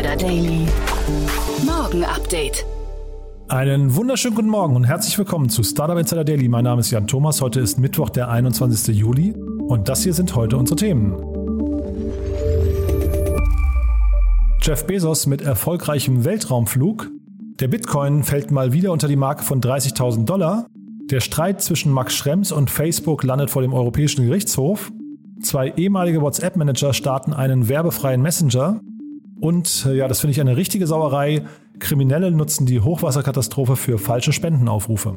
Insider Daily. Morgen Update. Einen wunderschönen guten Morgen und herzlich willkommen zu Startup Insider Daily. Mein Name ist Jan Thomas. Heute ist Mittwoch, der 21. Juli und das hier sind heute unsere Themen. Jeff Bezos mit erfolgreichem Weltraumflug. Der Bitcoin fällt mal wieder unter die Marke von 30.000 Dollar. Der Streit zwischen Max Schrems und Facebook landet vor dem Europäischen Gerichtshof. Zwei ehemalige WhatsApp-Manager starten einen werbefreien Messenger. Und äh, ja, das finde ich eine richtige Sauerei. Kriminelle nutzen die Hochwasserkatastrophe für falsche Spendenaufrufe.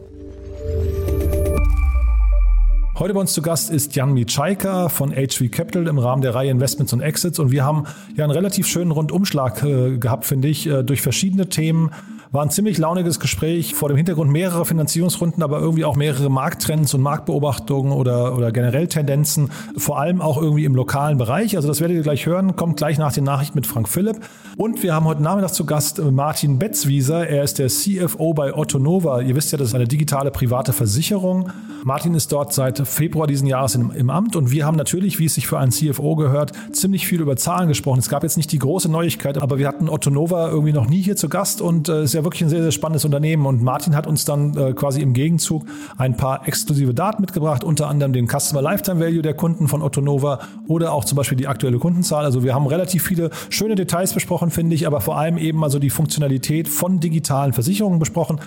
Heute bei uns zu Gast ist Jan Mitschaika von HV Capital im Rahmen der Reihe Investments und Exits und wir haben ja einen relativ schönen Rundumschlag äh, gehabt, finde ich, äh, durch verschiedene Themen war ein ziemlich launiges Gespräch vor dem Hintergrund mehrerer Finanzierungsrunden, aber irgendwie auch mehrere Markttrends und Marktbeobachtungen oder, oder generell Tendenzen, vor allem auch irgendwie im lokalen Bereich. Also das werdet ihr gleich hören, kommt gleich nach den Nachrichten mit Frank Philipp. Und wir haben heute Nachmittag zu Gast Martin Betzwieser. Er ist der CFO bei Otto Nova. Ihr wisst ja, das ist eine digitale private Versicherung. Martin ist dort seit Februar diesen Jahres im, im Amt und wir haben natürlich, wie es sich für einen CFO gehört, ziemlich viel über Zahlen gesprochen. Es gab jetzt nicht die große Neuigkeit, aber wir hatten Otto Nova irgendwie noch nie hier zu Gast und äh, ist ja wirklich ein sehr, sehr spannendes Unternehmen. Und Martin hat uns dann äh, quasi im Gegenzug ein paar exklusive Daten mitgebracht, unter anderem den Customer Lifetime Value der Kunden von Otto Nova oder auch zum Beispiel die aktuelle Kundenzahl. Also wir haben relativ viele schöne Details besprochen, finde ich, aber vor allem eben also die Funktionalität von digitalen Versicherungen besprochen.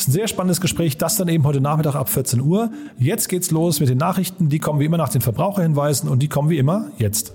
Das ist ein sehr spannendes Gespräch, das dann eben heute Nachmittag ab 14 Uhr. Jetzt geht's los mit den Nachrichten. Die kommen wie immer nach den Verbraucherhinweisen und die kommen wie immer jetzt.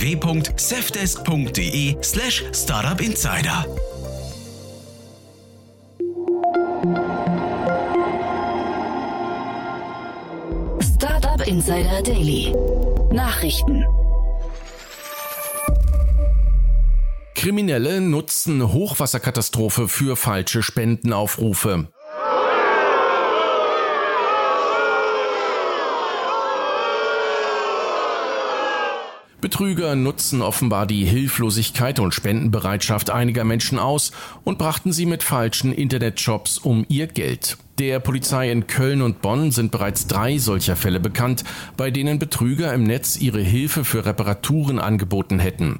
www.safdesk.de slash startupinsider. Startup Insider Daily. Nachrichten. Kriminelle nutzen Hochwasserkatastrophe für falsche Spendenaufrufe. Betrüger nutzen offenbar die Hilflosigkeit und Spendenbereitschaft einiger Menschen aus und brachten sie mit falschen Internetshops um ihr Geld. Der Polizei in Köln und Bonn sind bereits drei solcher Fälle bekannt, bei denen Betrüger im Netz ihre Hilfe für Reparaturen angeboten hätten.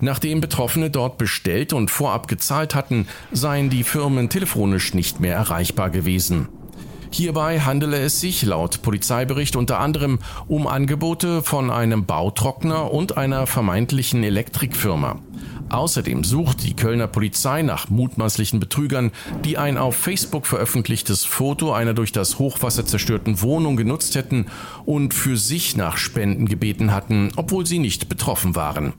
Nachdem Betroffene dort bestellt und vorab gezahlt hatten, seien die Firmen telefonisch nicht mehr erreichbar gewesen. Hierbei handele es sich laut Polizeibericht unter anderem um Angebote von einem Bautrockner und einer vermeintlichen Elektrikfirma. Außerdem sucht die Kölner Polizei nach mutmaßlichen Betrügern, die ein auf Facebook veröffentlichtes Foto einer durch das Hochwasser zerstörten Wohnung genutzt hätten und für sich nach Spenden gebeten hatten, obwohl sie nicht betroffen waren.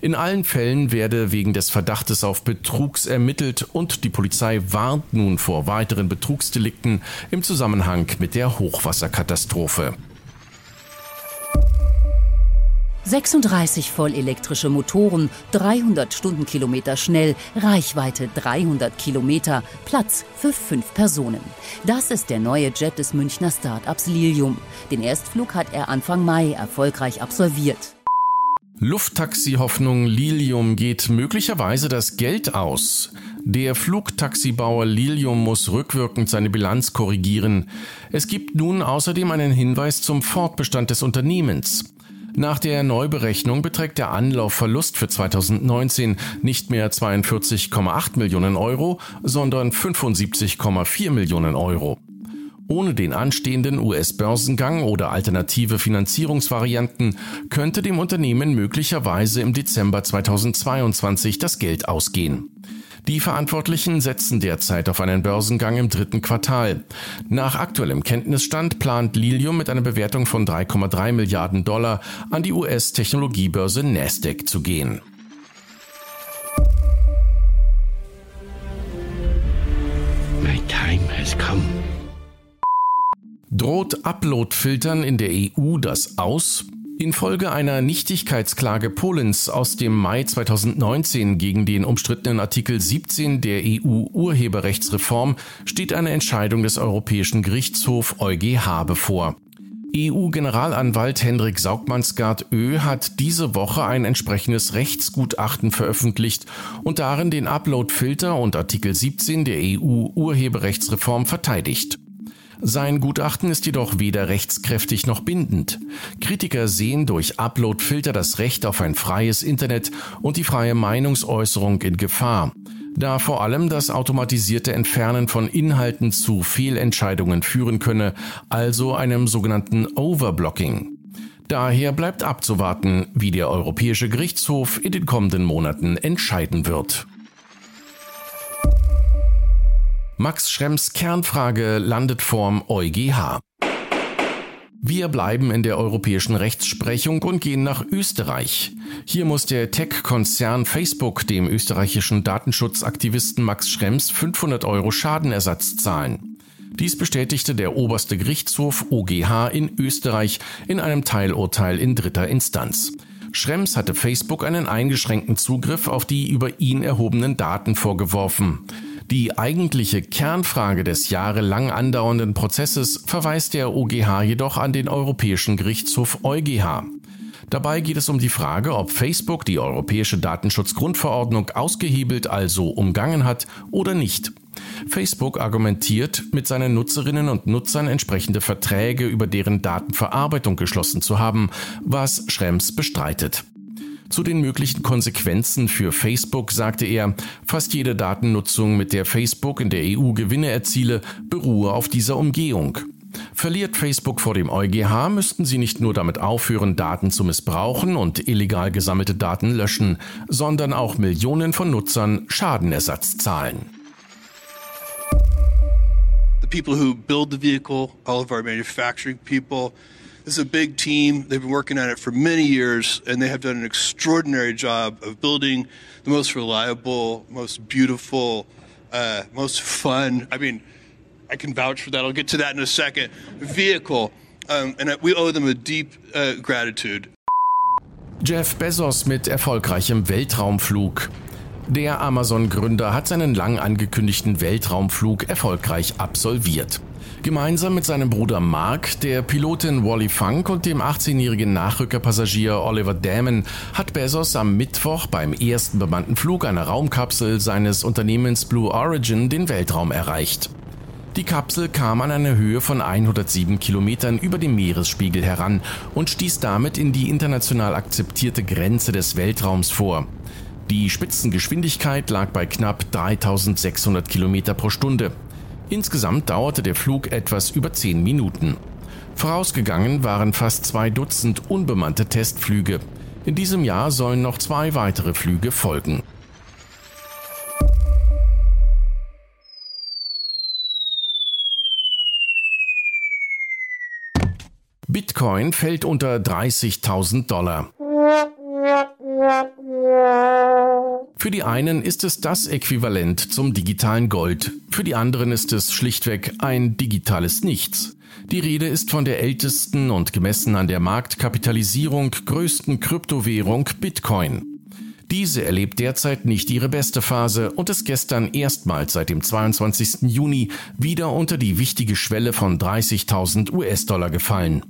In allen Fällen werde wegen des Verdachtes auf Betrugs ermittelt und die Polizei warnt nun vor weiteren Betrugsdelikten im Zusammenhang mit der Hochwasserkatastrophe. 36 vollelektrische Motoren, 300 Stundenkilometer schnell, Reichweite 300 Kilometer, Platz für fünf Personen. Das ist der neue Jet des Münchner Startups Lilium. Den Erstflug hat er Anfang Mai erfolgreich absolviert. Lufttaxi-Hoffnung Lilium geht möglicherweise das Geld aus. Der Flugtaxibauer Lilium muss rückwirkend seine Bilanz korrigieren. Es gibt nun außerdem einen Hinweis zum Fortbestand des Unternehmens. Nach der Neuberechnung beträgt der Anlaufverlust für 2019 nicht mehr 42,8 Millionen Euro, sondern 75,4 Millionen Euro. Ohne den anstehenden US-Börsengang oder alternative Finanzierungsvarianten könnte dem Unternehmen möglicherweise im Dezember 2022 das Geld ausgehen. Die Verantwortlichen setzen derzeit auf einen Börsengang im dritten Quartal. Nach aktuellem Kenntnisstand plant Lilium mit einer Bewertung von 3,3 Milliarden Dollar an die US-Technologiebörse Nasdaq zu gehen. My time has come. Droht Upload-Filtern in der EU das aus? Infolge einer Nichtigkeitsklage Polens aus dem Mai 2019 gegen den umstrittenen Artikel 17 der EU-Urheberrechtsreform steht eine Entscheidung des Europäischen Gerichtshofs EuGH bevor. EU-Generalanwalt Hendrik Saugmannsgaard Ö hat diese Woche ein entsprechendes Rechtsgutachten veröffentlicht und darin den Upload-Filter und Artikel 17 der EU-Urheberrechtsreform verteidigt. Sein Gutachten ist jedoch weder rechtskräftig noch bindend. Kritiker sehen durch Upload-Filter das Recht auf ein freies Internet und die freie Meinungsäußerung in Gefahr, da vor allem das automatisierte Entfernen von Inhalten zu Fehlentscheidungen führen könne, also einem sogenannten Overblocking. Daher bleibt abzuwarten, wie der Europäische Gerichtshof in den kommenden Monaten entscheiden wird. Max Schrems Kernfrage landet vorm EuGH. Wir bleiben in der europäischen Rechtsprechung und gehen nach Österreich. Hier muss der Tech-Konzern Facebook dem österreichischen Datenschutzaktivisten Max Schrems 500 Euro Schadenersatz zahlen. Dies bestätigte der oberste Gerichtshof OGH in Österreich in einem Teilurteil in dritter Instanz. Schrems hatte Facebook einen eingeschränkten Zugriff auf die über ihn erhobenen Daten vorgeworfen. Die eigentliche Kernfrage des jahrelang andauernden Prozesses verweist der OGH jedoch an den Europäischen Gerichtshof EuGH. Dabei geht es um die Frage, ob Facebook die Europäische Datenschutzgrundverordnung ausgehebelt, also umgangen hat oder nicht. Facebook argumentiert, mit seinen Nutzerinnen und Nutzern entsprechende Verträge über deren Datenverarbeitung geschlossen zu haben, was Schrems bestreitet. Zu den möglichen Konsequenzen für Facebook sagte er, fast jede Datennutzung, mit der Facebook in der EU Gewinne erziele, beruhe auf dieser Umgehung. Verliert Facebook vor dem EuGH, müssten sie nicht nur damit aufhören, Daten zu missbrauchen und illegal gesammelte Daten löschen, sondern auch Millionen von Nutzern Schadenersatz zahlen. The people who build the vehicle, all of our manufacturing people, This is a big team. They've been working on it for many years, and they have done an extraordinary job of building the most reliable, most beautiful, uh, most fun. I mean, I can vouch for that. I'll get to that in a second. Vehicle. Um, and we owe them a deep uh, gratitude. Jeff Bezos mit erfolgreichem Weltraumflug. Der Amazon-Gründer hat seinen lang angekündigten Weltraumflug erfolgreich absolviert. Gemeinsam mit seinem Bruder Mark, der Pilotin Wally Funk und dem 18-jährigen Nachrückerpassagier Oliver Damon hat Bezos am Mittwoch beim ersten bemannten Flug einer Raumkapsel seines Unternehmens Blue Origin den Weltraum erreicht. Die Kapsel kam an eine Höhe von 107 Kilometern über dem Meeresspiegel heran und stieß damit in die international akzeptierte Grenze des Weltraums vor. Die Spitzengeschwindigkeit lag bei knapp 3600 Kilometer pro Stunde. Insgesamt dauerte der Flug etwas über zehn Minuten. Vorausgegangen waren fast zwei Dutzend unbemannte Testflüge. In diesem Jahr sollen noch zwei weitere Flüge folgen. Bitcoin fällt unter 30.000 Dollar. Für die einen ist es das Äquivalent zum digitalen Gold, für die anderen ist es schlichtweg ein digitales Nichts. Die Rede ist von der ältesten und gemessen an der Marktkapitalisierung größten Kryptowährung Bitcoin. Diese erlebt derzeit nicht ihre beste Phase und ist gestern erstmals seit dem 22. Juni wieder unter die wichtige Schwelle von 30.000 US-Dollar gefallen.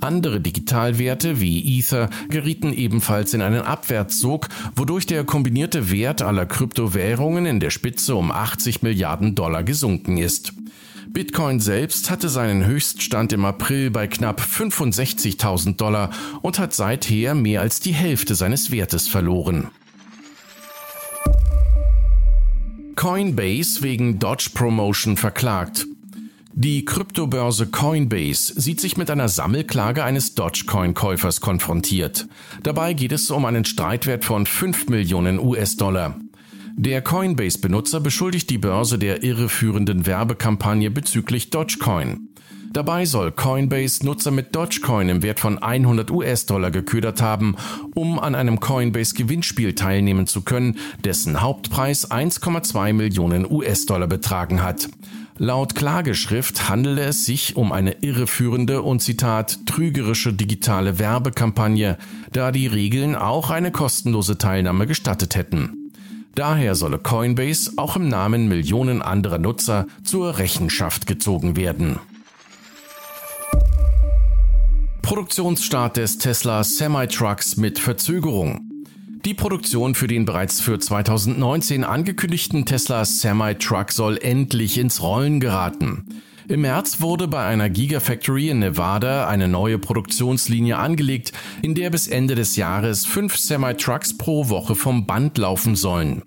Andere Digitalwerte wie Ether gerieten ebenfalls in einen Abwärtssog, wodurch der kombinierte Wert aller Kryptowährungen in der Spitze um 80 Milliarden Dollar gesunken ist. Bitcoin selbst hatte seinen Höchststand im April bei knapp 65.000 Dollar und hat seither mehr als die Hälfte seines Wertes verloren. Coinbase wegen Dodge Promotion verklagt. Die Kryptobörse Coinbase sieht sich mit einer Sammelklage eines Dogecoin-Käufers konfrontiert. Dabei geht es um einen Streitwert von 5 Millionen US-Dollar. Der Coinbase-Benutzer beschuldigt die Börse der irreführenden Werbekampagne bezüglich Dogecoin. Dabei soll Coinbase Nutzer mit Dogecoin im Wert von 100 US-Dollar geködert haben, um an einem Coinbase-Gewinnspiel teilnehmen zu können, dessen Hauptpreis 1,2 Millionen US-Dollar betragen hat. Laut Klageschrift handele es sich um eine irreführende und Zitat trügerische digitale Werbekampagne, da die Regeln auch eine kostenlose Teilnahme gestattet hätten. Daher solle Coinbase auch im Namen Millionen anderer Nutzer zur Rechenschaft gezogen werden. Produktionsstart des Tesla Semi-Trucks mit Verzögerung. Die Produktion für den bereits für 2019 angekündigten Tesla Semi-Truck soll endlich ins Rollen geraten. Im März wurde bei einer Gigafactory in Nevada eine neue Produktionslinie angelegt, in der bis Ende des Jahres fünf Semi-Trucks pro Woche vom Band laufen sollen.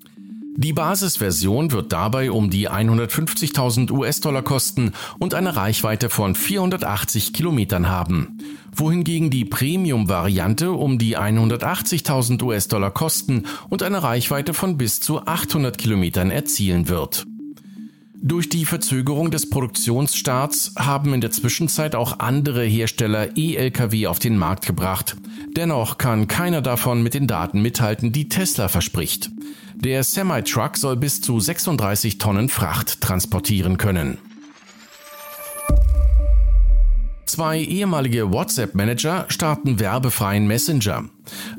Die Basisversion wird dabei um die 150.000 US-Dollar kosten und eine Reichweite von 480 Kilometern haben wohingegen die Premium-Variante um die 180.000 US-Dollar kosten und eine Reichweite von bis zu 800 Kilometern erzielen wird. Durch die Verzögerung des Produktionsstarts haben in der Zwischenzeit auch andere Hersteller E-Lkw auf den Markt gebracht. Dennoch kann keiner davon mit den Daten mithalten, die Tesla verspricht. Der Semi-Truck soll bis zu 36 Tonnen Fracht transportieren können. Zwei ehemalige WhatsApp-Manager starten werbefreien Messenger.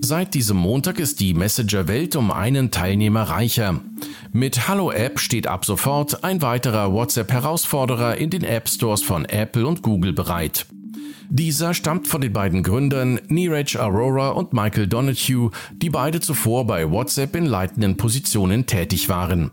Seit diesem Montag ist die Messenger-Welt um einen Teilnehmer reicher. Mit Hallo App steht ab sofort ein weiterer WhatsApp-Herausforderer in den App-Stores von Apple und Google bereit. Dieser stammt von den beiden Gründern Neeraj Arora und Michael Donahue, die beide zuvor bei WhatsApp in leitenden Positionen tätig waren.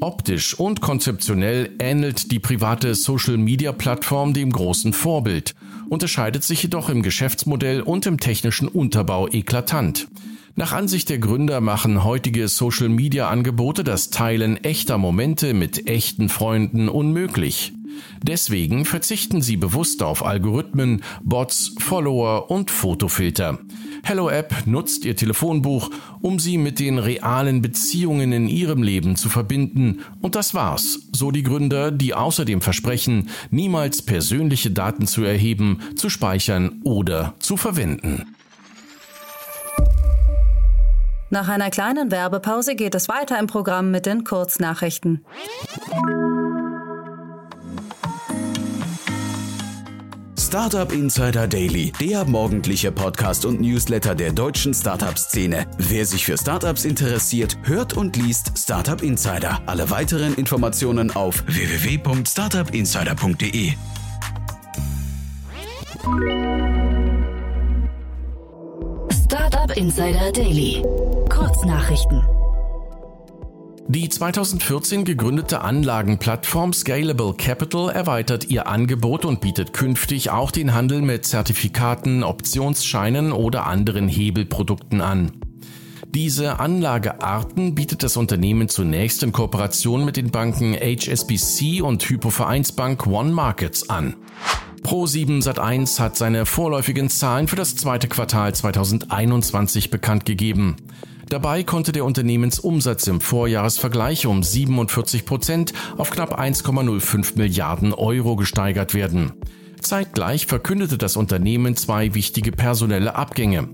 Optisch und konzeptionell ähnelt die private Social-Media-Plattform dem großen Vorbild, unterscheidet sich jedoch im Geschäftsmodell und im technischen Unterbau eklatant. Nach Ansicht der Gründer machen heutige Social-Media-Angebote das Teilen echter Momente mit echten Freunden unmöglich. Deswegen verzichten sie bewusst auf Algorithmen, Bots, Follower und Fotofilter. Hello App nutzt ihr Telefonbuch, um sie mit den realen Beziehungen in ihrem Leben zu verbinden. Und das war's, so die Gründer, die außerdem versprechen, niemals persönliche Daten zu erheben, zu speichern oder zu verwenden. Nach einer kleinen Werbepause geht es weiter im Programm mit den Kurznachrichten. Startup Insider Daily, der morgendliche Podcast und Newsletter der deutschen Startup-Szene. Wer sich für Startups interessiert, hört und liest Startup Insider. Alle weiteren Informationen auf www.startupinsider.de. Startup Insider Daily. Kurznachrichten. Die 2014 gegründete Anlagenplattform Scalable Capital erweitert ihr Angebot und bietet künftig auch den Handel mit Zertifikaten, Optionsscheinen oder anderen Hebelprodukten an. Diese Anlagearten bietet das Unternehmen zunächst in Kooperation mit den Banken HSBC und Hypovereinsbank One Markets an. Pro7 Sat1 hat seine vorläufigen Zahlen für das zweite Quartal 2021 bekannt gegeben. Dabei konnte der Unternehmensumsatz im Vorjahresvergleich um 47 Prozent auf knapp 1,05 Milliarden Euro gesteigert werden. Zeitgleich verkündete das Unternehmen zwei wichtige personelle Abgänge.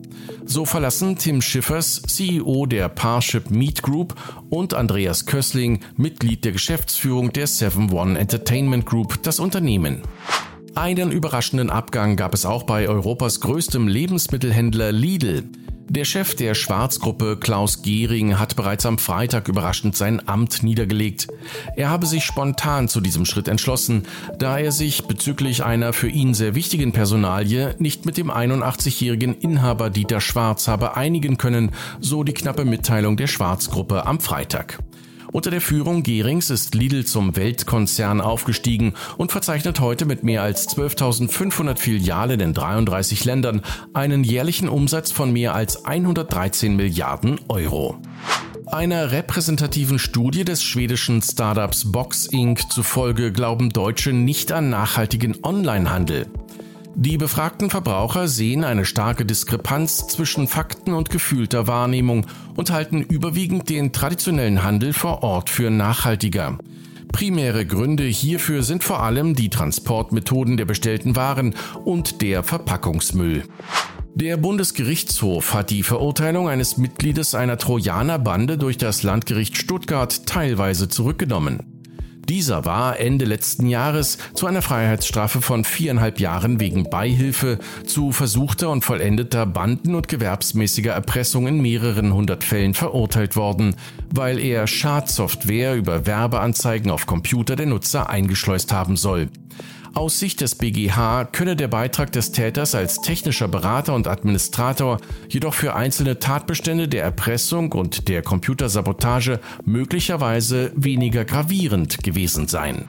So verlassen Tim Schiffers, CEO der Parship Meet Group, und Andreas Kössling, Mitglied der Geschäftsführung der 7-One Entertainment Group, das Unternehmen. Einen überraschenden Abgang gab es auch bei Europas größtem Lebensmittelhändler Lidl. Der Chef der Schwarzgruppe Klaus Gehring hat bereits am Freitag überraschend sein Amt niedergelegt. Er habe sich spontan zu diesem Schritt entschlossen, da er sich bezüglich einer für ihn sehr wichtigen Personalie nicht mit dem 81-jährigen Inhaber Dieter Schwarz habe einigen können, so die knappe Mitteilung der Schwarzgruppe am Freitag. Unter der Führung Gehrings ist Lidl zum Weltkonzern aufgestiegen und verzeichnet heute mit mehr als 12.500 Filialen in 33 Ländern einen jährlichen Umsatz von mehr als 113 Milliarden Euro. Einer repräsentativen Studie des schwedischen Startups Box Inc. zufolge glauben Deutsche nicht an nachhaltigen Onlinehandel. Die befragten Verbraucher sehen eine starke Diskrepanz zwischen Fakten und gefühlter Wahrnehmung und halten überwiegend den traditionellen Handel vor Ort für nachhaltiger. Primäre Gründe hierfür sind vor allem die Transportmethoden der bestellten Waren und der Verpackungsmüll. Der Bundesgerichtshof hat die Verurteilung eines Mitgliedes einer Trojanerbande durch das Landgericht Stuttgart teilweise zurückgenommen. Dieser war Ende letzten Jahres zu einer Freiheitsstrafe von viereinhalb Jahren wegen Beihilfe zu versuchter und vollendeter Banden- und gewerbsmäßiger Erpressung in mehreren hundert Fällen verurteilt worden, weil er Schadsoftware über Werbeanzeigen auf Computer der Nutzer eingeschleust haben soll. Aus Sicht des BGH könne der Beitrag des Täters als technischer Berater und Administrator jedoch für einzelne Tatbestände der Erpressung und der Computersabotage möglicherweise weniger gravierend gewesen sein.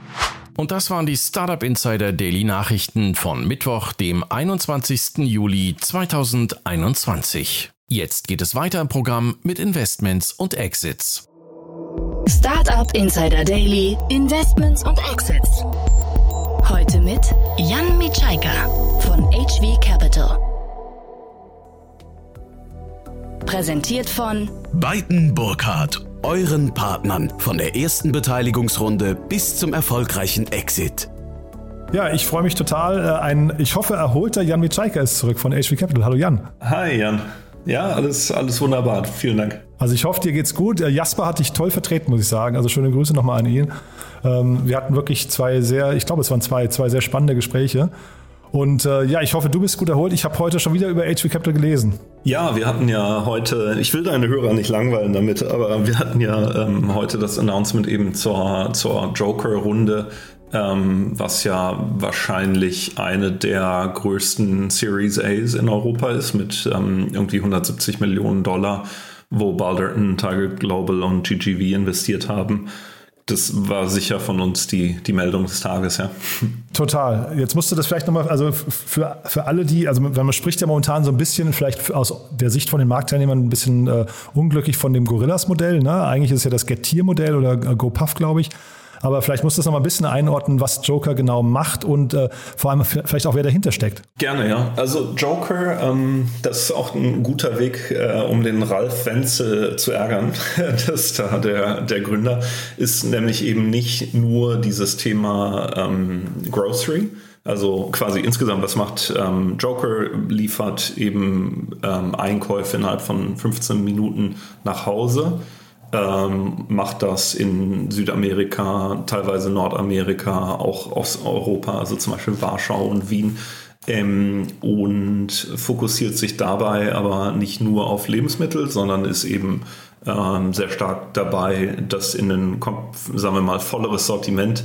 Und das waren die Startup Insider Daily Nachrichten von Mittwoch, dem 21. Juli 2021. Jetzt geht es weiter im Programm mit Investments und Exits. Startup Insider Daily, Investments und Exits. Heute mit Jan Mitschaika von HV Capital. Präsentiert von Beiten Burkhardt, euren Partnern von der ersten Beteiligungsrunde bis zum erfolgreichen Exit. Ja, ich freue mich total. Äh, ein, ich hoffe, erholter Jan Mitschaika ist zurück von HV Capital. Hallo Jan. Hi Jan. Ja, alles, alles wunderbar. Vielen Dank. Also ich hoffe, dir geht's gut. Äh, Jasper hat dich toll vertreten, muss ich sagen. Also schöne Grüße nochmal an ihn. Ähm, wir hatten wirklich zwei sehr, ich glaube, es waren zwei, zwei sehr spannende Gespräche. Und äh, ja, ich hoffe, du bist gut erholt. Ich habe heute schon wieder über HV Capital gelesen. Ja, wir hatten ja heute, ich will deine Hörer nicht langweilen damit, aber wir hatten ja ähm, heute das Announcement eben zur, zur Joker-Runde, ähm, was ja wahrscheinlich eine der größten Series A's in Europa ist, mit ähm, irgendwie 170 Millionen Dollar, wo Balderton, Target Global und GGV investiert haben das war sicher von uns die, die Meldung des Tages, ja. Total. Jetzt musst du das vielleicht nochmal, also für, für alle die, also man spricht ja momentan so ein bisschen, vielleicht aus der Sicht von den Marktteilnehmern ein bisschen äh, unglücklich von dem Gorillas-Modell. Ne? Eigentlich ist ja das Getir-Modell oder äh, GoPuff, glaube ich. Aber vielleicht musst du es noch mal ein bisschen einordnen, was Joker genau macht und äh, vor allem vielleicht auch, wer dahinter steckt. Gerne, ja. Also Joker, ähm, das ist auch ein guter Weg, äh, um den Ralf Wenzel zu ärgern. das ist da der, der Gründer, ist nämlich eben nicht nur dieses Thema ähm, Grocery, also quasi insgesamt, was macht ähm, Joker, liefert eben ähm, Einkäufe innerhalb von 15 Minuten nach Hause ähm, macht das in Südamerika, teilweise Nordamerika, auch Osteuropa, also zum Beispiel Warschau und Wien. Ähm, und fokussiert sich dabei aber nicht nur auf Lebensmittel, sondern ist eben ähm, sehr stark dabei, das in ein, sagen wir mal, volleres Sortiment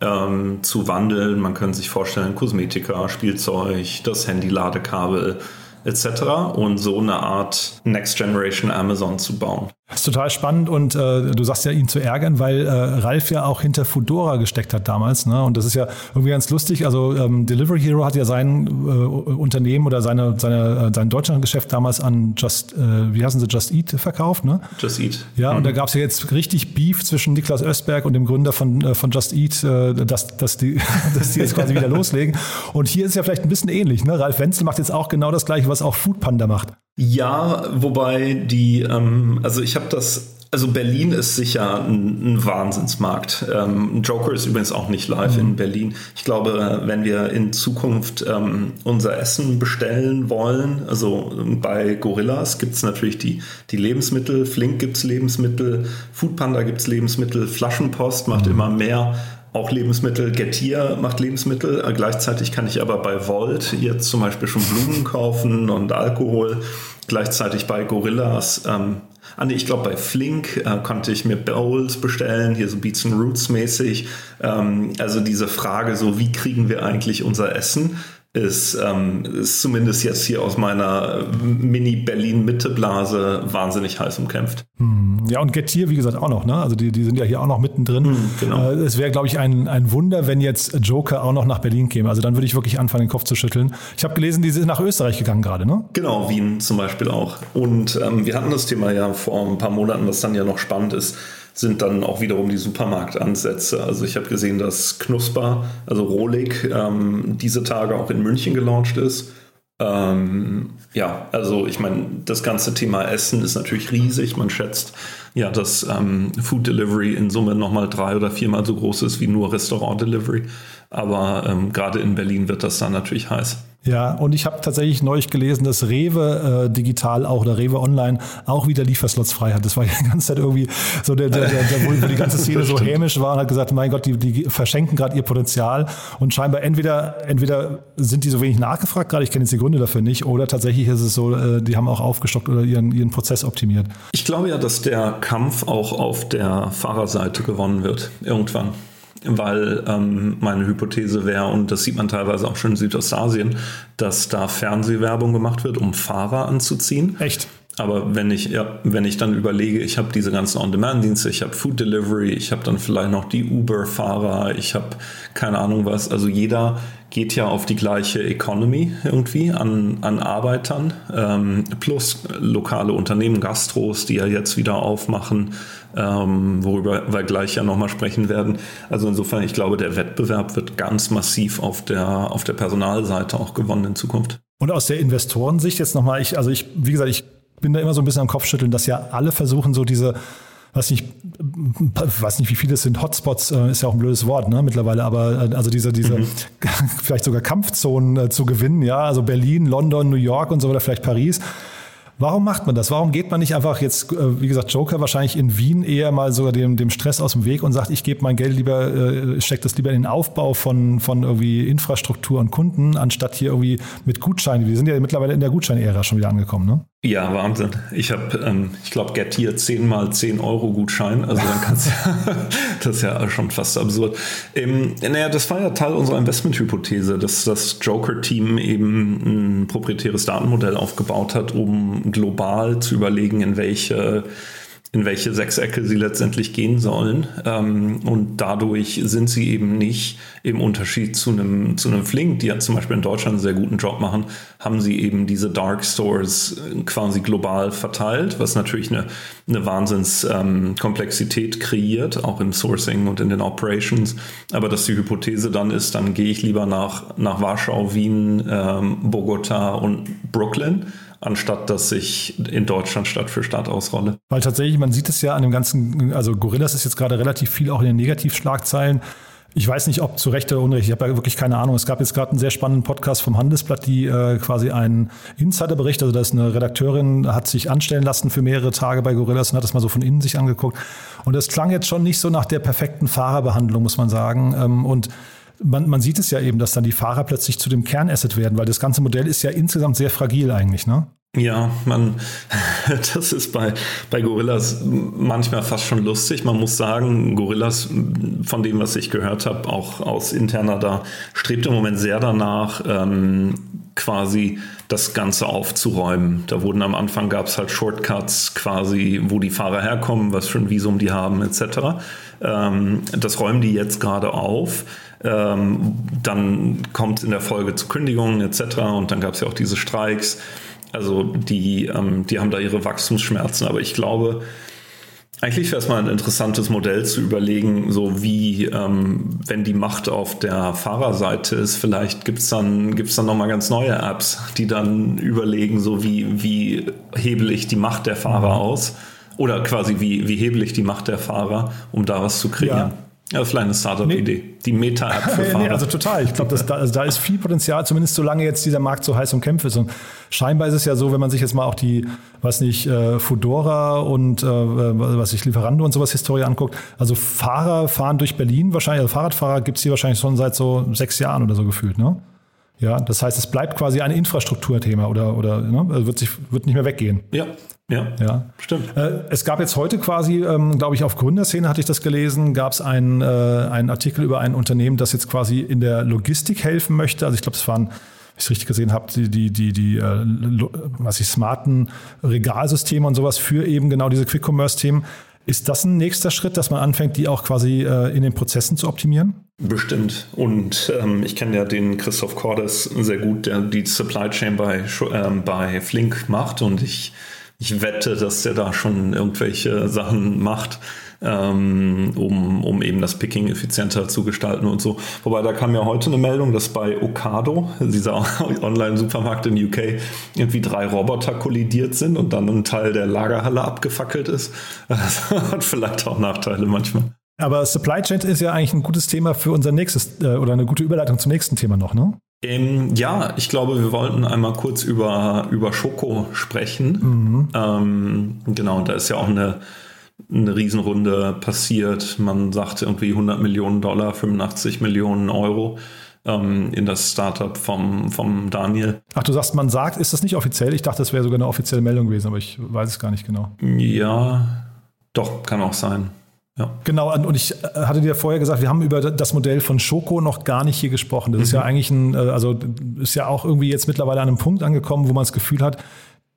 ähm, zu wandeln. Man kann sich vorstellen, Kosmetika, Spielzeug, das Handy-Ladekabel etc. und so eine Art Next Generation Amazon zu bauen. Das ist total spannend und äh, du sagst ja, ihn zu ärgern, weil äh, Ralf ja auch hinter Fudora gesteckt hat damals. Ne? Und das ist ja irgendwie ganz lustig. Also ähm, Delivery Hero hat ja sein äh, Unternehmen oder seine, seine, äh, sein Deutschlandgeschäft damals an Just, äh, wie heißen sie, Just Eat verkauft. Ne? Just Eat. Ja, mhm. und da gab es ja jetzt richtig Beef zwischen Niklas Östberg und dem Gründer von, äh, von Just Eat, äh, dass, dass, die, dass die jetzt quasi wieder loslegen. Und hier ist ja vielleicht ein bisschen ähnlich. Ne? Ralf Wenzel macht jetzt auch genau das Gleiche, was auch Foodpanda macht. Ja, wobei die, ähm, also ich habe das also Berlin ist sicher ein, ein Wahnsinnsmarkt. Ähm, Joker ist übrigens auch nicht live mhm. in Berlin. Ich glaube, wenn wir in Zukunft ähm, unser Essen bestellen wollen, also bei Gorillas gibt es natürlich die, die Lebensmittel, Flink gibt es Lebensmittel, Foodpanda gibt es Lebensmittel, Flaschenpost macht mhm. immer mehr auch Lebensmittel. Getir macht Lebensmittel. Äh, gleichzeitig kann ich aber bei Volt jetzt zum Beispiel schon Blumen kaufen und Alkohol. Gleichzeitig bei Gorillas. Ähm, ah nee, ich glaube bei Flink äh, konnte ich mir Bowls bestellen, hier so Beats and Roots mäßig. Ähm, also diese Frage, so wie kriegen wir eigentlich unser Essen? Ist, ähm, ist zumindest jetzt hier aus meiner Mini-Berlin-Mitte-Blase wahnsinnig heiß umkämpft. Hm. Ja, und Getir, wie gesagt, auch noch. Ne? Also die, die sind ja hier auch noch mittendrin. Hm, genau. Äh, es wäre, glaube ich, ein, ein Wunder, wenn jetzt Joker auch noch nach Berlin käme. Also dann würde ich wirklich anfangen, den Kopf zu schütteln. Ich habe gelesen, die sind nach Österreich gegangen gerade, ne? Genau, Wien zum Beispiel auch. Und ähm, wir hatten das Thema ja vor ein paar Monaten, was dann ja noch spannend ist sind dann auch wiederum die Supermarktansätze. Also ich habe gesehen, dass Knusper, also Rohlig, ähm, diese Tage auch in München gelauncht ist. Ähm, ja, also ich meine, das ganze Thema Essen ist natürlich riesig. Man schätzt ja, dass ähm, Food Delivery in Summe nochmal drei oder viermal so groß ist wie nur Restaurant Delivery. Aber ähm, gerade in Berlin wird das dann natürlich heiß. Ja, und ich habe tatsächlich neulich gelesen, dass Rewe äh, digital auch oder Rewe online auch wieder Lieferslots frei hat. Das war ja die ganze Zeit irgendwie so, der, der, der, der wo die ganze Szene so hämisch war und hat gesagt, mein Gott, die, die verschenken gerade ihr Potenzial und scheinbar entweder, entweder sind die so wenig nachgefragt, gerade ich kenne jetzt die Gründe dafür nicht, oder tatsächlich ist es so, äh, die haben auch aufgestockt oder ihren, ihren Prozess optimiert. Ich glaube ja, dass der Kampf auch auf der Fahrerseite gewonnen wird, irgendwann weil ähm, meine Hypothese wäre, und das sieht man teilweise auch schon in Südostasien, dass da Fernsehwerbung gemacht wird, um Fahrer anzuziehen. Echt? Aber wenn ich, ja, wenn ich dann überlege, ich habe diese ganzen On-Demand-Dienste, ich habe Food Delivery, ich habe dann vielleicht noch die Uber-Fahrer, ich habe keine Ahnung was. Also jeder geht ja auf die gleiche Economy irgendwie an, an Arbeitern, ähm, plus lokale Unternehmen, Gastros, die ja jetzt wieder aufmachen, ähm, worüber wir gleich ja nochmal sprechen werden. Also insofern, ich glaube, der Wettbewerb wird ganz massiv auf der, auf der Personalseite auch gewonnen in Zukunft. Und aus der Investorensicht jetzt nochmal, ich, also ich, wie gesagt, ich bin da immer so ein bisschen am Kopfschütteln, dass ja alle versuchen, so diese, weiß nicht, weiß nicht, wie viele es sind, Hotspots, äh, ist ja auch ein blödes Wort, ne, mittlerweile, aber äh, also diese, diese, mhm. vielleicht sogar Kampfzonen äh, zu gewinnen, ja, also Berlin, London, New York und so oder vielleicht Paris. Warum macht man das? Warum geht man nicht einfach jetzt, äh, wie gesagt, Joker wahrscheinlich in Wien eher mal sogar dem, dem Stress aus dem Weg und sagt, ich gebe mein Geld lieber, äh, stecke das lieber in den Aufbau von, von irgendwie Infrastruktur und Kunden, anstatt hier irgendwie mit Gutscheinen. Wir sind ja mittlerweile in der Gutscheinära schon wieder angekommen, ne? Ja, Wahnsinn. Ich habe, ähm, ich glaube, Get hier 10 mal 10 Euro Gutschein. Also dann kannst du, das ist ja schon fast absurd. Ähm, naja, das war ja Teil unserer Investmenthypothese, dass das Joker-Team eben ein proprietäres Datenmodell aufgebaut hat, um global zu überlegen, in welche in welche Sechsecke sie letztendlich gehen sollen. Ähm, und dadurch sind sie eben nicht im Unterschied zu einem, zu einem Flink, die ja zum Beispiel in Deutschland einen sehr guten Job machen, haben sie eben diese Dark Stores quasi global verteilt, was natürlich eine, eine Wahnsinnskomplexität ähm, kreiert, auch im Sourcing und in den Operations. Aber dass die Hypothese dann ist, dann gehe ich lieber nach, nach Warschau, Wien, ähm, Bogota und Brooklyn anstatt dass ich in Deutschland Stadt für Stadt ausrolle. Weil tatsächlich, man sieht es ja an dem ganzen, also Gorillas ist jetzt gerade relativ viel auch in den Negativschlagzeilen. Ich weiß nicht, ob zu Recht oder Unrecht, ich habe ja wirklich keine Ahnung. Es gab jetzt gerade einen sehr spannenden Podcast vom Handelsblatt, die äh, quasi einen Insiderbericht, also da ist eine Redakteurin, hat sich anstellen lassen für mehrere Tage bei Gorillas und hat das mal so von innen sich angeguckt. Und das klang jetzt schon nicht so nach der perfekten Fahrerbehandlung, muss man sagen. Ähm, und man, man sieht es ja eben, dass dann die Fahrer plötzlich zu dem Kernasset werden, weil das ganze Modell ist ja insgesamt sehr fragil eigentlich, ne? Ja, man, das ist bei, bei Gorillas manchmal fast schon lustig. Man muss sagen, Gorillas, von dem, was ich gehört habe, auch aus interner da, strebt im Moment sehr danach, ähm, quasi das Ganze aufzuräumen. Da wurden am Anfang gab es halt Shortcuts quasi, wo die Fahrer herkommen, was für ein Visum die haben, etc. Ähm, das räumen die jetzt gerade auf. Ähm, dann kommt es in der Folge zu Kündigungen etc. Und dann gab es ja auch diese Streiks. Also die, ähm, die haben da ihre Wachstumsschmerzen. Aber ich glaube, eigentlich wäre es mal ein interessantes Modell zu überlegen, so wie, ähm, wenn die Macht auf der Fahrerseite ist, vielleicht gibt es dann, gibt's dann nochmal ganz neue Apps, die dann überlegen, so wie, wie hebel ich die Macht der Fahrer mhm. aus oder quasi wie, wie hebel ich die Macht der Fahrer, um daraus zu kreieren. Ja. Ja, vielleicht eine Startup-Idee. Nee. Die Meta-App für Fahrer. nee, also total. Ich glaube, da, also da ist viel Potenzial, zumindest solange jetzt dieser Markt so heiß umkämpft ist. Und scheinbar ist es ja so, wenn man sich jetzt mal auch die, was nicht, äh, Fudora und äh, was ich, Lieferando und sowas Historie anguckt. Also Fahrer fahren durch Berlin wahrscheinlich, also Fahrradfahrer gibt es hier wahrscheinlich schon seit so sechs Jahren oder so gefühlt, ne? Ja, das heißt, es bleibt quasi ein Infrastrukturthema oder, oder ne, also wird, sich, wird nicht mehr weggehen. Ja, ja, ja. stimmt. Äh, es gab jetzt heute quasi, ähm, glaube ich, auf Gründerszene hatte ich das gelesen, gab es einen, äh, einen Artikel über ein Unternehmen, das jetzt quasi in der Logistik helfen möchte. Also ich glaube, es waren, wenn ich es richtig gesehen habe, die, die, die, die äh, was ich, smarten Regalsysteme und sowas für eben genau diese Quick-Commerce-Themen. Ist das ein nächster Schritt, dass man anfängt, die auch quasi äh, in den Prozessen zu optimieren? Bestimmt. Und ähm, ich kenne ja den Christoph Cordes sehr gut, der die Supply Chain bei, ähm, bei Flink macht. Und ich, ich wette, dass der da schon irgendwelche Sachen macht, ähm, um, um eben das Picking effizienter zu gestalten und so. Wobei da kam ja heute eine Meldung, dass bei Ocado, dieser Online-Supermarkt in UK, irgendwie drei Roboter kollidiert sind und dann ein Teil der Lagerhalle abgefackelt ist. Das hat vielleicht auch Nachteile manchmal. Aber Supply Chain ist ja eigentlich ein gutes Thema für unser nächstes äh, oder eine gute Überleitung zum nächsten Thema noch, ne? Ähm, ja, ich glaube, wir wollten einmal kurz über, über Schoko sprechen. Mhm. Ähm, genau, da ist ja auch eine, eine Riesenrunde passiert. Man sagte irgendwie 100 Millionen Dollar, 85 Millionen Euro ähm, in das Startup vom, vom Daniel. Ach, du sagst, man sagt, ist das nicht offiziell? Ich dachte, das wäre sogar eine offizielle Meldung gewesen, aber ich weiß es gar nicht genau. Ja, doch, kann auch sein. Ja. Genau, und ich äh, hatte dir vorher gesagt, wir haben über das Modell von Schoko noch gar nicht hier gesprochen. Das mhm. ist ja eigentlich ein, äh, also ist ja auch irgendwie jetzt mittlerweile an einem Punkt angekommen, wo man das Gefühl hat,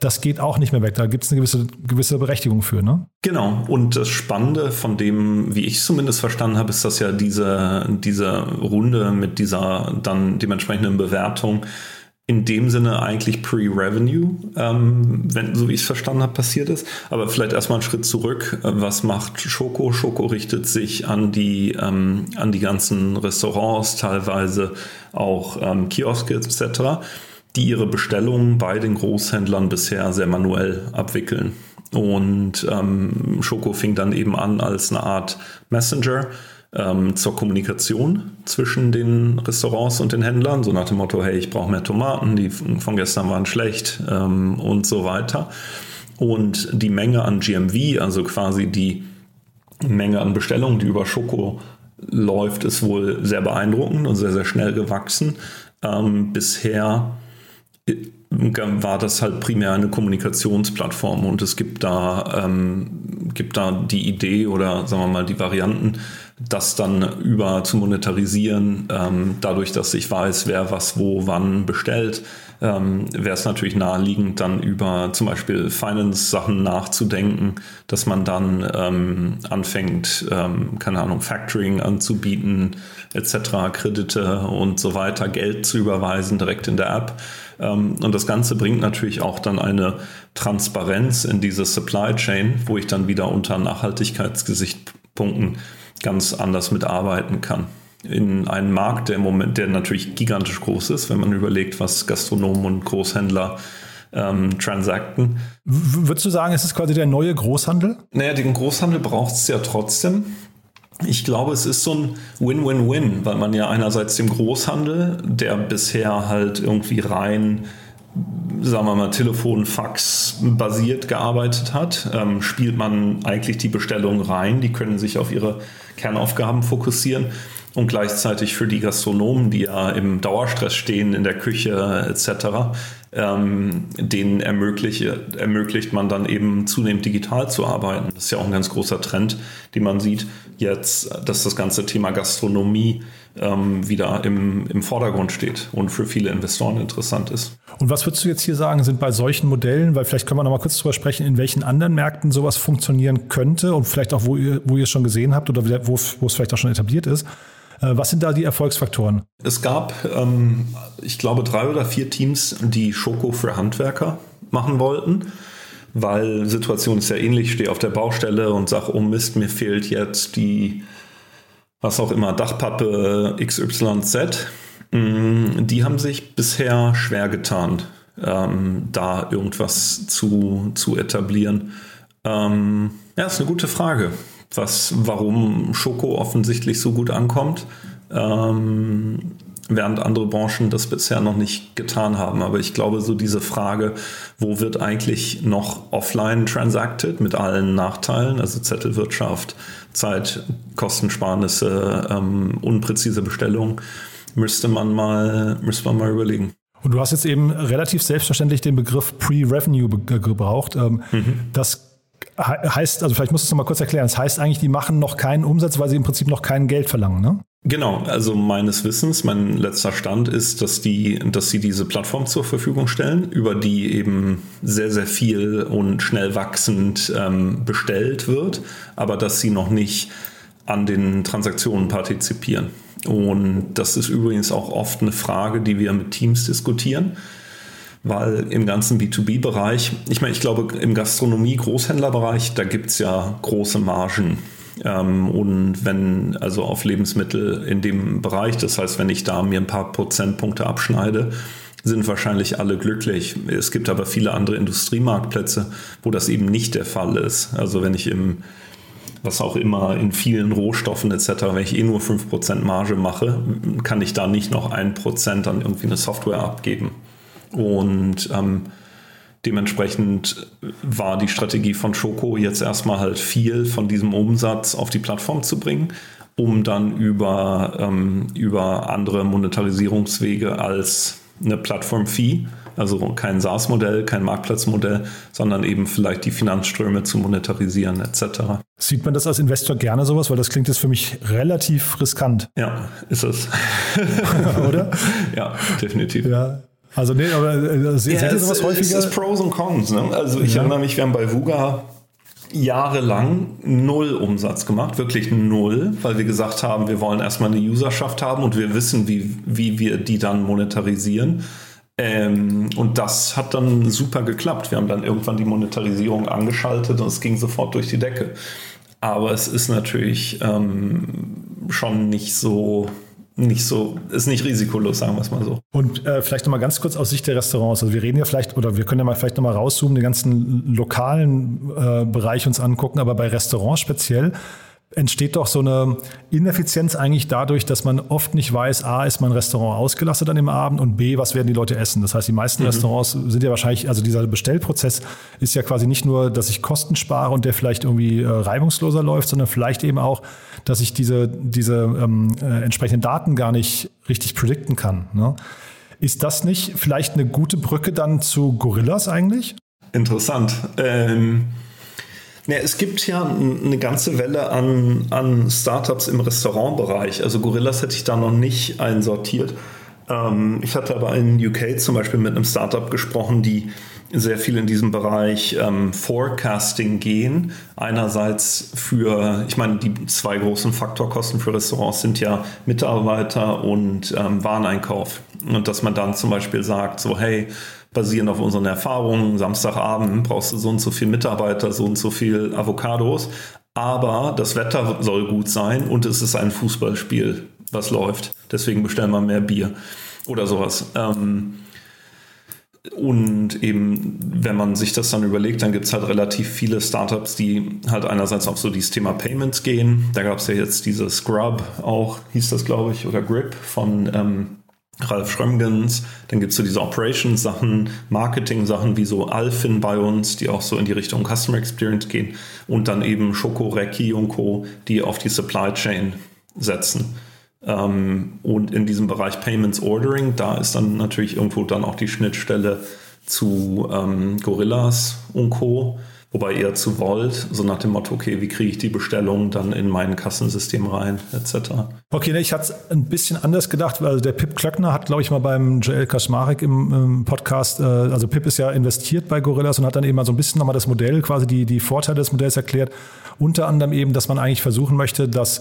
das geht auch nicht mehr weg. Da gibt es eine gewisse, gewisse Berechtigung für, ne? Genau. Und das Spannende von dem, wie ich es zumindest verstanden habe, ist, dass ja diese, diese Runde mit dieser dann dementsprechenden Bewertung in dem Sinne eigentlich Pre-Revenue, ähm, wenn, so wie ich es verstanden habe, passiert ist. Aber vielleicht erstmal einen Schritt zurück. Was macht Schoko? Schoko richtet sich an die, ähm, an die ganzen Restaurants, teilweise auch ähm, Kioske etc., die ihre Bestellungen bei den Großhändlern bisher sehr manuell abwickeln. Und ähm, Schoko fing dann eben an als eine Art Messenger ähm, zur Kommunikation zwischen den Restaurants und den Händlern, so nach dem Motto, hey, ich brauche mehr Tomaten, die von gestern waren schlecht ähm, und so weiter. Und die Menge an GMV, also quasi die Menge an Bestellungen, die über Schoko läuft, ist wohl sehr beeindruckend und sehr, sehr schnell gewachsen. Ähm, bisher war das halt primär eine Kommunikationsplattform und es gibt da, ähm, gibt da die Idee oder sagen wir mal die Varianten, das dann über zu monetarisieren, ähm, dadurch, dass ich weiß, wer was wo wann bestellt, ähm, wäre es natürlich naheliegend, dann über zum Beispiel Finance-Sachen nachzudenken, dass man dann ähm, anfängt, ähm, keine Ahnung, Factoring anzubieten, etc., Kredite und so weiter, Geld zu überweisen direkt in der App. Ähm, und das Ganze bringt natürlich auch dann eine Transparenz in diese Supply Chain, wo ich dann wieder unter Nachhaltigkeitsgesichtspunkten ganz anders mitarbeiten kann. In einem Markt, der im Moment, der natürlich gigantisch groß ist, wenn man überlegt, was Gastronomen und Großhändler ähm, transakten. Würdest du sagen, es ist quasi der neue Großhandel? Naja, den Großhandel braucht es ja trotzdem. Ich glaube, es ist so ein Win-Win-Win, weil man ja einerseits dem Großhandel, der bisher halt irgendwie rein sagen wir mal, Telefon, Fax basiert gearbeitet hat, ähm, spielt man eigentlich die Bestellungen rein. Die können sich auf ihre Kernaufgaben fokussieren und gleichzeitig für die Gastronomen, die ja im Dauerstress stehen in der Küche etc., ähm, denen ermögliche, ermöglicht man dann eben zunehmend digital zu arbeiten. Das ist ja auch ein ganz großer Trend, den man sieht jetzt, dass das ganze Thema Gastronomie ähm, wieder im, im Vordergrund steht und für viele Investoren interessant ist. Und was würdest du jetzt hier sagen, sind bei solchen Modellen, weil vielleicht können wir noch mal kurz darüber sprechen, in welchen anderen Märkten sowas funktionieren könnte und vielleicht auch, wo ihr, wo ihr es schon gesehen habt oder wo, wo es vielleicht auch schon etabliert ist. Äh, was sind da die Erfolgsfaktoren? Es gab, ähm, ich glaube, drei oder vier Teams, die Schoko für Handwerker machen wollten weil Situation ist ja ähnlich, ich stehe auf der Baustelle und sage, oh Mist, mir fehlt jetzt die was auch immer, Dachpappe XYZ, mm, die haben sich bisher schwer getan, ähm, da irgendwas zu, zu etablieren. Ähm, ja, ist eine gute Frage, was, warum Schoko offensichtlich so gut ankommt. Ähm, während andere Branchen das bisher noch nicht getan haben. Aber ich glaube, so diese Frage, wo wird eigentlich noch offline transacted mit allen Nachteilen, also Zettelwirtschaft, Zeit, Kostensparnisse, ähm, unpräzise Bestellung, müsste man mal, müsste man mal überlegen. Und du hast jetzt eben relativ selbstverständlich den Begriff Pre-Revenue gebraucht. Ähm, mhm. Das heißt, also vielleicht musst du es noch mal kurz erklären. Das heißt eigentlich, die machen noch keinen Umsatz, weil sie im Prinzip noch kein Geld verlangen, ne? Genau, also meines Wissens, mein letzter Stand ist, dass die, dass sie diese Plattform zur Verfügung stellen, über die eben sehr, sehr viel und schnell wachsend ähm, bestellt wird, aber dass sie noch nicht an den Transaktionen partizipieren. Und das ist übrigens auch oft eine Frage, die wir mit Teams diskutieren weil im ganzen B2B-Bereich, ich meine, ich glaube, im Gastronomie-Großhändlerbereich, da gibt es ja große Margen. Ähm, und wenn, also auf Lebensmittel in dem Bereich, das heißt, wenn ich da mir ein paar Prozentpunkte abschneide, sind wahrscheinlich alle glücklich. Es gibt aber viele andere Industriemarktplätze, wo das eben nicht der Fall ist. Also wenn ich im was auch immer, in vielen Rohstoffen etc., wenn ich eh nur 5% Marge mache, kann ich da nicht noch 1% an irgendwie eine Software abgeben. Und ähm, dementsprechend war die Strategie von Schoko jetzt erstmal halt viel von diesem Umsatz auf die Plattform zu bringen, um dann über, ähm, über andere Monetarisierungswege als eine Plattform-Fee also kein SaaS-Modell, kein Marktplatzmodell, sondern eben vielleicht die Finanzströme zu monetarisieren etc. Sieht man das als Investor gerne sowas? Weil das klingt jetzt für mich relativ riskant. Ja, ist es. Oder? Ja, definitiv. Ja. Also nee, aber äh, seht ja, ihr sowas häufiger? Es ist Pros und Cons. Ne? Also ich ja. erinnere mich, wir haben bei Vuga jahrelang null Umsatz gemacht, wirklich null, weil wir gesagt haben, wir wollen erstmal eine Userschaft haben und wir wissen, wie, wie wir die dann monetarisieren. Ähm, und das hat dann super geklappt. Wir haben dann irgendwann die Monetarisierung angeschaltet und es ging sofort durch die Decke. Aber es ist natürlich ähm, schon nicht so nicht so, ist nicht risikolos, sagen wir es mal so. Und äh, vielleicht nochmal ganz kurz aus Sicht der Restaurants. Also wir reden ja vielleicht, oder wir können ja mal vielleicht nochmal rauszoomen, den ganzen lokalen äh, Bereich uns angucken, aber bei Restaurants speziell entsteht doch so eine Ineffizienz eigentlich dadurch, dass man oft nicht weiß, A, ist mein Restaurant ausgelastet an dem Abend und B, was werden die Leute essen. Das heißt, die meisten mhm. Restaurants sind ja wahrscheinlich, also dieser Bestellprozess ist ja quasi nicht nur, dass ich Kosten spare und der vielleicht irgendwie äh, reibungsloser läuft, sondern vielleicht eben auch, dass ich diese, diese ähm, äh, entsprechenden Daten gar nicht richtig predikten kann. Ne? Ist das nicht vielleicht eine gute Brücke dann zu Gorillas eigentlich? Interessant. Ähm ja, es gibt ja eine ganze Welle an, an Startups im Restaurantbereich. Also Gorillas hätte ich da noch nicht einsortiert. Ähm, ich hatte aber in UK zum Beispiel mit einem Startup gesprochen, die sehr viel in diesem Bereich ähm, Forecasting gehen. Einerseits für, ich meine, die zwei großen Faktorkosten für Restaurants sind ja Mitarbeiter und ähm, Wareneinkauf. Und dass man dann zum Beispiel sagt, so hey, basierend auf unseren Erfahrungen, Samstagabend brauchst du so und so viel Mitarbeiter, so und so viel Avocados. Aber das Wetter soll gut sein und es ist ein Fußballspiel, was läuft. Deswegen bestellen wir mehr Bier oder sowas. Ähm, und eben, wenn man sich das dann überlegt, dann gibt es halt relativ viele Startups, die halt einerseits auf so dieses Thema Payments gehen. Da gab es ja jetzt diese Scrub auch, hieß das, glaube ich, oder Grip von ähm, Ralf Schrömgens, dann gibt es so diese Operations-Sachen, Marketing-Sachen wie so Alfin bei uns, die auch so in die Richtung Customer Experience gehen und dann eben Schoko, Recki und Co., die auf die Supply Chain setzen. Ähm, und in diesem Bereich Payments Ordering, da ist dann natürlich irgendwo dann auch die Schnittstelle zu ähm, Gorillas und Co., Wobei eher zu Volt, so nach dem Motto, okay, wie kriege ich die Bestellung dann in mein Kassensystem rein, etc. Okay, ich hatte es ein bisschen anders gedacht, weil der Pip Klöckner hat, glaube ich, mal beim Joel Kaczmarek im, im, Podcast, äh, also Pip ist ja investiert bei Gorillas und hat dann eben mal so ein bisschen nochmal das Modell, quasi die, die Vorteile des Modells erklärt. Unter anderem eben, dass man eigentlich versuchen möchte, dass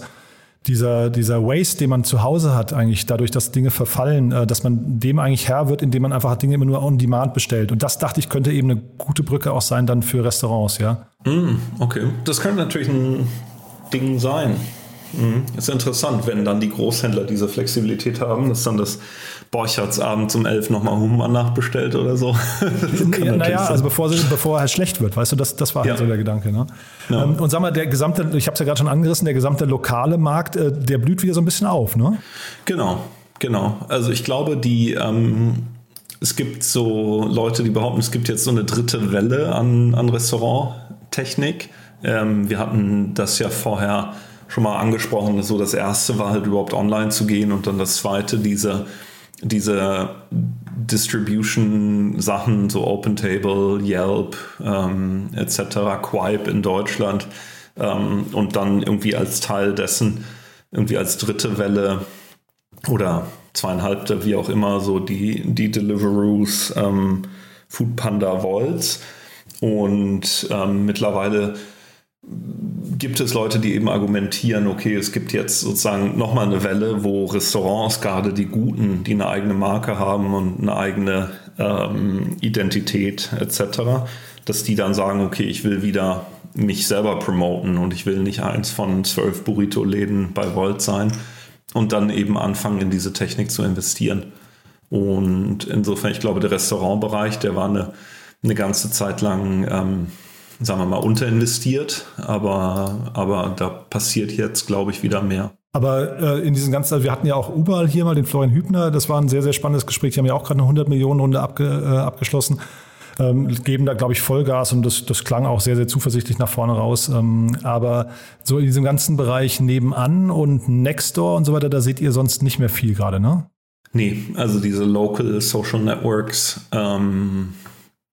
dieser, dieser Waste, den man zu Hause hat, eigentlich dadurch, dass Dinge verfallen, äh, dass man dem eigentlich Herr wird, indem man einfach Dinge immer nur on demand bestellt. Und das dachte ich, könnte eben eine gute Brücke auch sein dann für Restaurants, ja. Mm, okay, das könnte natürlich ein Ding sein. Mhm. Ist interessant, wenn dann die Großhändler diese Flexibilität haben, dass dann das Borchards abends um elf nochmal Hummer nachbestellt oder so. ja, naja, also bevor, bevor er halt schlecht wird, weißt du, das, das war halt ja. so der Gedanke. Ne? Ja. Ähm, und sag mal, der gesamte, ich habe es ja gerade schon angerissen, der gesamte lokale Markt, äh, der blüht wieder so ein bisschen auf, ne? Genau, genau. Also ich glaube, die ähm, es gibt so Leute, die behaupten, es gibt jetzt so eine dritte Welle an, an Restauranttechnik. Ähm, wir hatten das ja vorher schon mal angesprochen. So das erste war halt überhaupt online zu gehen und dann das zweite diese diese Distribution-Sachen, so OpenTable, Yelp ähm, etc., Quipe in Deutschland ähm, und dann irgendwie als Teil dessen, irgendwie als dritte Welle oder zweieinhalbte, wie auch immer, so die, die Deliveroos, ähm, Foodpanda Volts und ähm, mittlerweile gibt es Leute, die eben argumentieren, okay, es gibt jetzt sozusagen nochmal eine Welle, wo Restaurants, gerade die guten, die eine eigene Marke haben und eine eigene ähm, Identität etc., dass die dann sagen, okay, ich will wieder mich selber promoten und ich will nicht eins von zwölf Burrito-Läden bei Volt sein und dann eben anfangen, in diese Technik zu investieren. Und insofern, ich glaube, der Restaurantbereich, der war eine, eine ganze Zeit lang ähm, sagen wir mal, unterinvestiert, aber, aber da passiert jetzt, glaube ich, wieder mehr. Aber äh, in diesen ganzen, also wir hatten ja auch überall hier mal den Florian Hübner, das war ein sehr, sehr spannendes Gespräch. Die haben ja auch gerade eine 100 Millionen Runde abge, äh, abgeschlossen ähm, geben da, glaube ich, Vollgas und das, das klang auch sehr, sehr zuversichtlich nach vorne raus. Ähm, aber so in diesem ganzen Bereich nebenan und Nextdoor und so weiter, da seht ihr sonst nicht mehr viel gerade, ne? Nee, also diese Local Social Networks, ähm,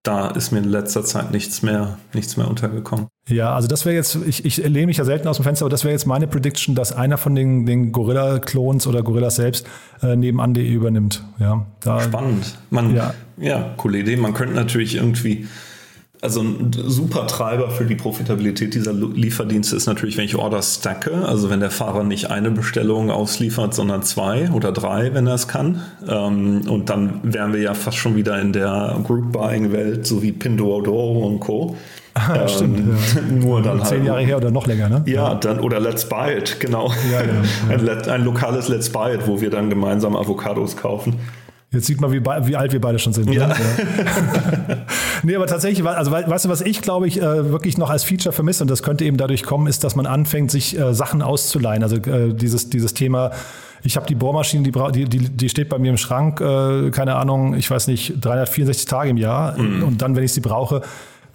da ist mir in letzter Zeit nichts mehr, nichts mehr untergekommen. Ja, also das wäre jetzt, ich, ich lehne mich ja selten aus dem Fenster, aber das wäre jetzt meine Prediction, dass einer von den, den Gorilla-Clones oder Gorillas selbst äh, nebenan.de übernimmt. Ja, da, Spannend. Man, ja. ja, coole Idee. Man könnte natürlich irgendwie also ein super Treiber für die Profitabilität dieser Lieferdienste ist natürlich, wenn ich Orders stacke, also wenn der Fahrer nicht eine Bestellung ausliefert, sondern zwei oder drei, wenn er es kann. Ähm, und dann wären wir ja fast schon wieder in der Group Buying Welt, so wie Pinduoduo und Co. Ah, ähm, stimmt. Ja. Nur dann Zehn halt, Jahre her oder noch länger, ne? Ja, dann oder Let's Buy It, genau. Ja, genau ja. Ein, ein lokales Let's Buy It, wo wir dann gemeinsam Avocados kaufen. Jetzt sieht man, wie, wie, alt wir beide schon sind. Ne? Ja. Ne? ja. nee, aber tatsächlich, also weißt du, was ich glaube ich äh, wirklich noch als Feature vermisse und das könnte eben dadurch kommen, ist, dass man anfängt, sich äh, Sachen auszuleihen. Also äh, dieses, dieses Thema, ich habe die Bohrmaschine, die, die, die steht bei mir im Schrank, keine Ahnung, ich weiß nicht, 364 Tage im Jahr mhm. und dann, wenn ich sie brauche,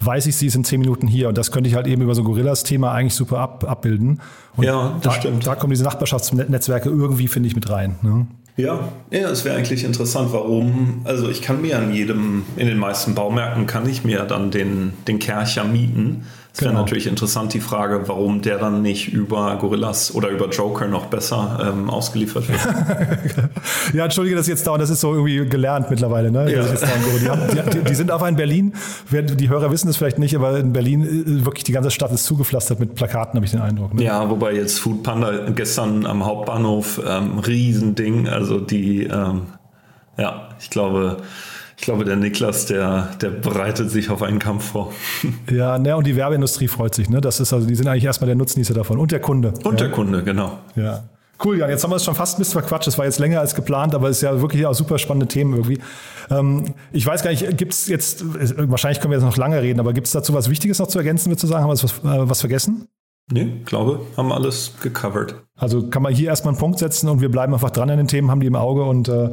weiß ich, sie ist in zehn Minuten hier. Und das könnte ich halt eben über so Gorillas-Thema eigentlich super ab, abbilden. Und ja, das da, stimmt. Da kommen diese Nachbarschaftsnetzwerke irgendwie, finde ich, mit rein. Ne? Ja, ja, es wäre eigentlich interessant, warum. Also ich kann mir an jedem, in den meisten Baumärkten kann ich mir dann den, den Kercher mieten. Es wäre genau. natürlich interessant die Frage, warum der dann nicht über Gorillas oder über Joker noch besser ähm, ausgeliefert wird. ja, entschuldige das jetzt dauernd, das ist so irgendwie gelernt mittlerweile. Ne? Ja. Die, haben, die, die, sind aber in Berlin, die Hörer wissen es vielleicht nicht, aber in Berlin äh, wirklich die ganze Stadt ist zugepflastert mit Plakaten, habe ich den Eindruck. Ne? Ja, wobei jetzt Food Panda gestern am Hauptbahnhof ähm, Riesending, also die, ähm, ja, ich glaube, ich glaube, der Niklas, der, der bereitet sich auf einen Kampf vor. Ja, ne, und die Werbeindustrie freut sich. Ne? Das ist also, die sind eigentlich erstmal der Nutznießer davon. Und der Kunde. Und ja. der Kunde, genau. Ja. Cool, Jan. Jetzt haben wir es schon fast ein bisschen verquatscht. Es war jetzt länger als geplant, aber es ist ja wirklich auch super spannende Themen irgendwie. Ähm, ich weiß gar nicht, gibt es jetzt, wahrscheinlich können wir jetzt noch lange reden, aber gibt es dazu was Wichtiges noch zu ergänzen, würde ich sagen? Haben wir was, äh, was vergessen? Nee, glaube, haben alles gecovert. Also kann man hier erstmal einen Punkt setzen und wir bleiben einfach dran an den Themen, haben die im Auge und äh,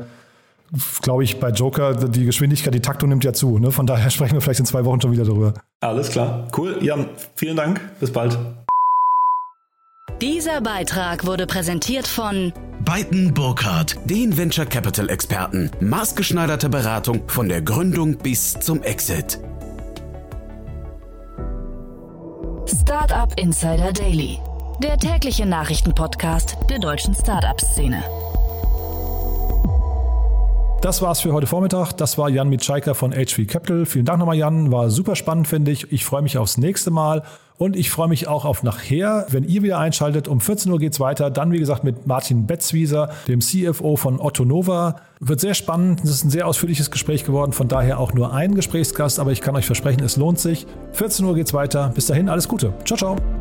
glaube ich, bei Joker, die Geschwindigkeit, die Taktung nimmt ja zu. Ne? Von daher sprechen wir vielleicht in zwei Wochen schon wieder darüber. Alles klar. Cool. Jan, vielen Dank. Bis bald. Dieser Beitrag wurde präsentiert von Beiten Burkhardt, den Venture Capital Experten. Maßgeschneiderte Beratung von der Gründung bis zum Exit. Startup Insider Daily, der tägliche Nachrichtenpodcast der deutschen Startup-Szene. Das war's für heute Vormittag. Das war Jan Mitschaiker von HV Capital. Vielen Dank nochmal, Jan. War super spannend, finde ich. Ich freue mich aufs nächste Mal. Und ich freue mich auch auf nachher, wenn ihr wieder einschaltet. Um 14 Uhr geht's weiter. Dann, wie gesagt, mit Martin Betzwieser, dem CFO von Otto Nova. Wird sehr spannend. Es ist ein sehr ausführliches Gespräch geworden. Von daher auch nur ein Gesprächsgast. Aber ich kann euch versprechen, es lohnt sich. 14 Uhr geht's weiter. Bis dahin, alles Gute. Ciao, ciao.